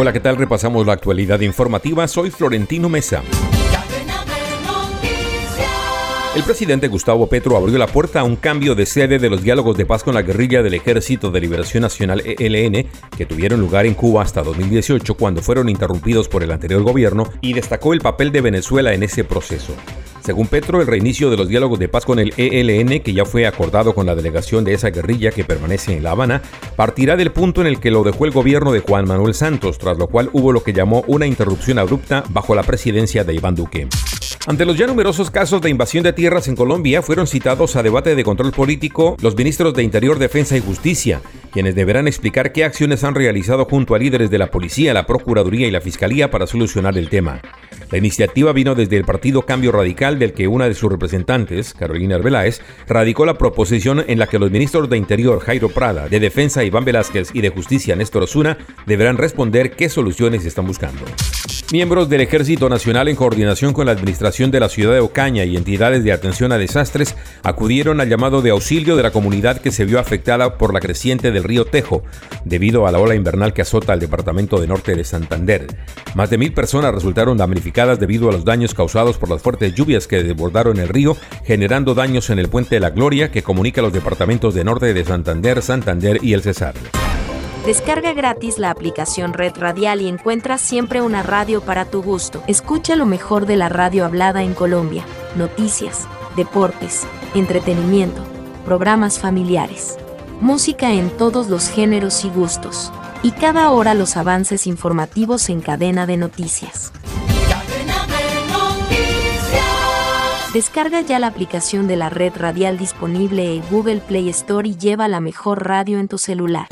Hola, ¿qué tal? Repasamos la actualidad informativa. Soy Florentino Mesa. El presidente Gustavo Petro abrió la puerta a un cambio de sede de los diálogos de paz con la guerrilla del Ejército de Liberación Nacional ELN que tuvieron lugar en Cuba hasta 2018 cuando fueron interrumpidos por el anterior gobierno y destacó el papel de Venezuela en ese proceso. Según Petro, el reinicio de los diálogos de paz con el ELN, que ya fue acordado con la delegación de esa guerrilla que permanece en La Habana, partirá del punto en el que lo dejó el gobierno de Juan Manuel Santos, tras lo cual hubo lo que llamó una interrupción abrupta bajo la presidencia de Iván Duque. Ante los ya numerosos casos de invasión de tierras en Colombia, fueron citados a debate de control político los ministros de Interior, Defensa y Justicia, quienes deberán explicar qué acciones han realizado junto a líderes de la policía, la Procuraduría y la Fiscalía para solucionar el tema. La iniciativa vino desde el partido Cambio Radical, del que una de sus representantes, Carolina Arbeláez, radicó la proposición en la que los ministros de Interior, Jairo Prada, de Defensa, Iván Velázquez y de Justicia, Néstor Osuna, deberán responder qué soluciones están buscando. Miembros del Ejército Nacional en coordinación con la Administración de la Ciudad de Ocaña y entidades de atención a desastres acudieron al llamado de auxilio de la comunidad que se vio afectada por la creciente del río Tejo, debido a la ola invernal que azota al departamento de norte de Santander. Más de mil personas resultaron debido a los daños causados por las fuertes lluvias que desbordaron el río, generando daños en el puente de la Gloria que comunica los departamentos de norte de Santander, Santander y el Cesar. Descarga gratis la aplicación Red Radial y encuentra siempre una radio para tu gusto. Escucha lo mejor de la radio hablada en Colombia, noticias, deportes, entretenimiento, programas familiares, música en todos los géneros y gustos, y cada hora los avances informativos en cadena de noticias. Descarga ya la aplicación de la red radial disponible en Google Play Store y lleva la mejor radio en tu celular.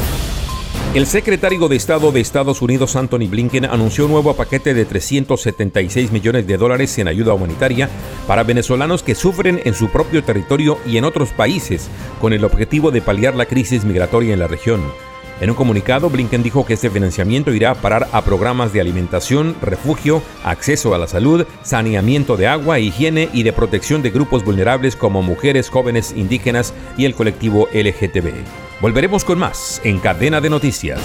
El secretario de Estado de Estados Unidos, Anthony Blinken, anunció un nuevo paquete de 376 millones de dólares en ayuda humanitaria para venezolanos que sufren en su propio territorio y en otros países, con el objetivo de paliar la crisis migratoria en la región. En un comunicado, Blinken dijo que este financiamiento irá a parar a programas de alimentación, refugio, acceso a la salud, saneamiento de agua, higiene y de protección de grupos vulnerables como mujeres, jóvenes, indígenas y el colectivo LGTB. Volveremos con más en Cadena de Noticias.